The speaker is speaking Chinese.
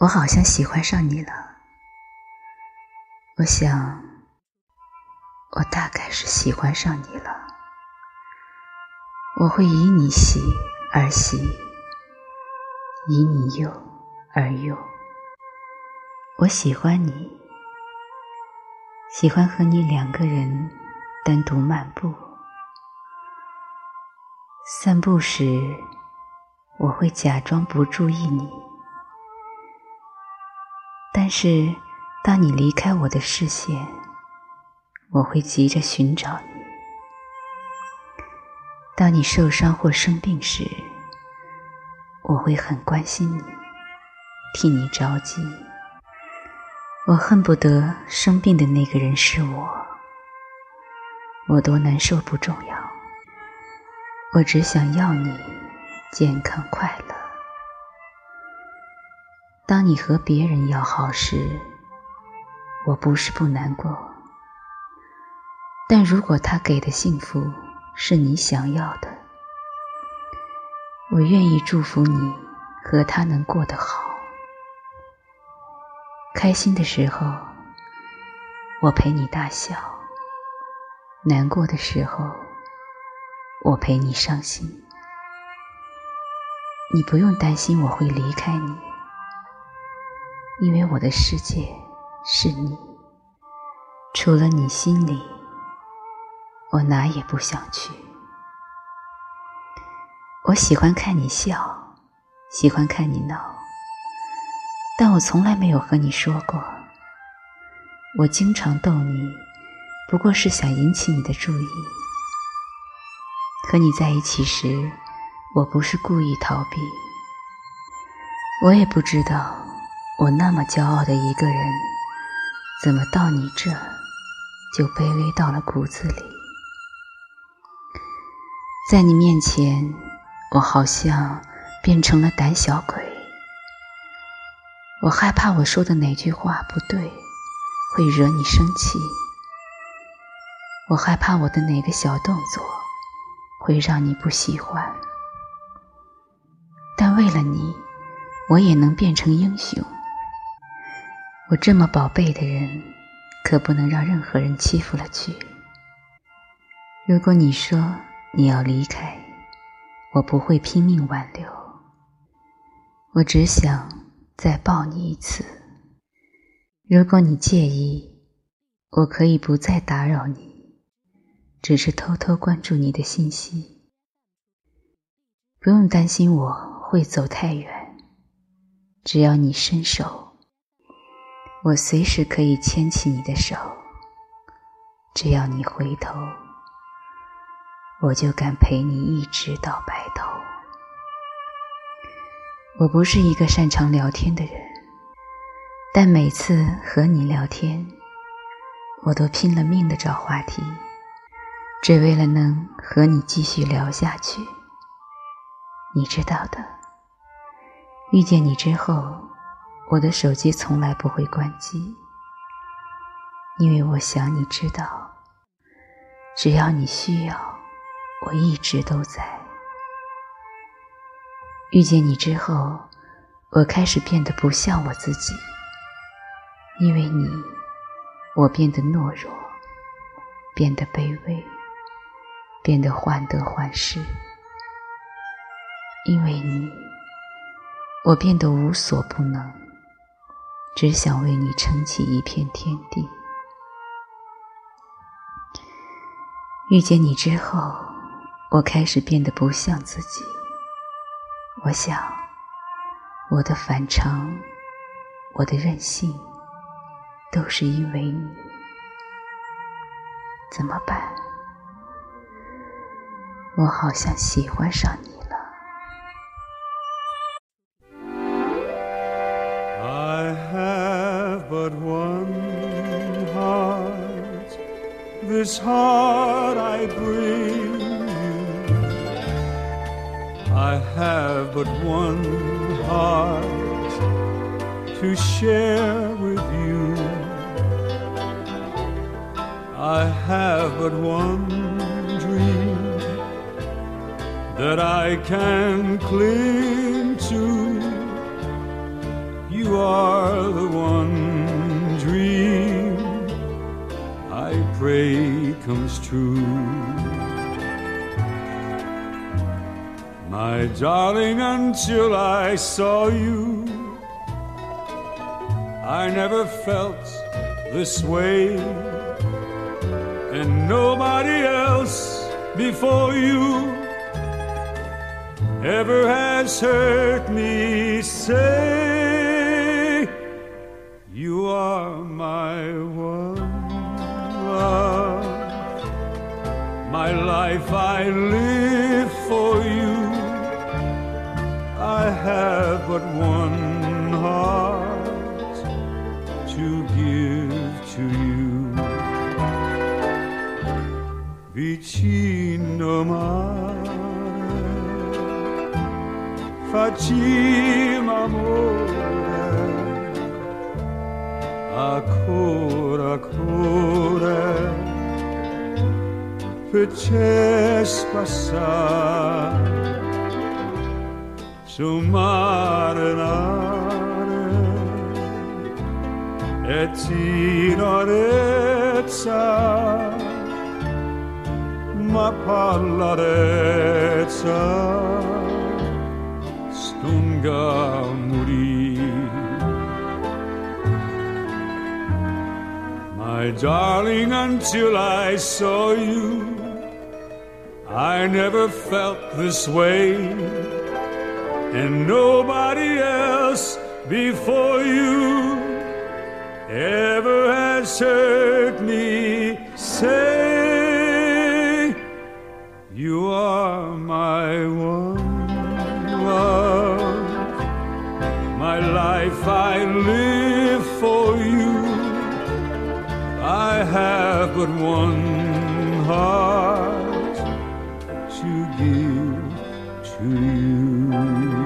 我好像喜欢上你了。我想，我大概是喜欢上你了。我会以你喜而喜，以你忧而忧。我喜欢你，喜欢和你两个人单独漫步。散步时，我会假装不注意你。但是，当你离开我的视线，我会急着寻找你。当你受伤或生病时，我会很关心你，替你着急。我恨不得生病的那个人是我，我多难受不重要，我只想要你健康快乐。当你和别人要好时，我不是不难过。但如果他给的幸福是你想要的，我愿意祝福你和他能过得好。开心的时候，我陪你大笑；难过的时候，我陪你伤心。你不用担心我会离开你。因为我的世界是你，除了你心里，我哪也不想去。我喜欢看你笑，喜欢看你闹，但我从来没有和你说过。我经常逗你，不过是想引起你的注意。和你在一起时，我不是故意逃避，我也不知道。我那么骄傲的一个人，怎么到你这就卑微到了骨子里？在你面前，我好像变成了胆小鬼。我害怕我说的哪句话不对，会惹你生气。我害怕我的哪个小动作会让你不喜欢。但为了你，我也能变成英雄。我这么宝贝的人，可不能让任何人欺负了去。如果你说你要离开，我不会拼命挽留。我只想再抱你一次。如果你介意，我可以不再打扰你，只是偷偷关注你的信息。不用担心我会走太远，只要你伸手。我随时可以牵起你的手，只要你回头，我就敢陪你一直到白头。我不是一个擅长聊天的人，但每次和你聊天，我都拼了命的找话题，只为了能和你继续聊下去。你知道的，遇见你之后。我的手机从来不会关机，因为我想你知道，只要你需要，我一直都在。遇见你之后，我开始变得不像我自己，因为你，我变得懦弱，变得卑微，变得患得患失。因为你，我变得无所不能。只想为你撑起一片天地。遇见你之后，我开始变得不像自己。我想，我的反常，我的任性，都是因为你。怎么办？我好像喜欢上你。This heart I bring you. I have but one heart to share with you. I have but one dream that I can cling to. You you are the one dream I pray comes true. My darling, until I saw you, I never felt this way, and nobody else before you ever has heard me say, You are my life I live for you. I have but one heart to give to you. Vicino mare facciamo amore ancora ancora fece passare sul mare l'are e tirarezza ma parlarezza stunga My darling, until I saw you, I never felt this way, and nobody else before you ever has heard me say, You are my one love. My life I live have but one heart to give to you.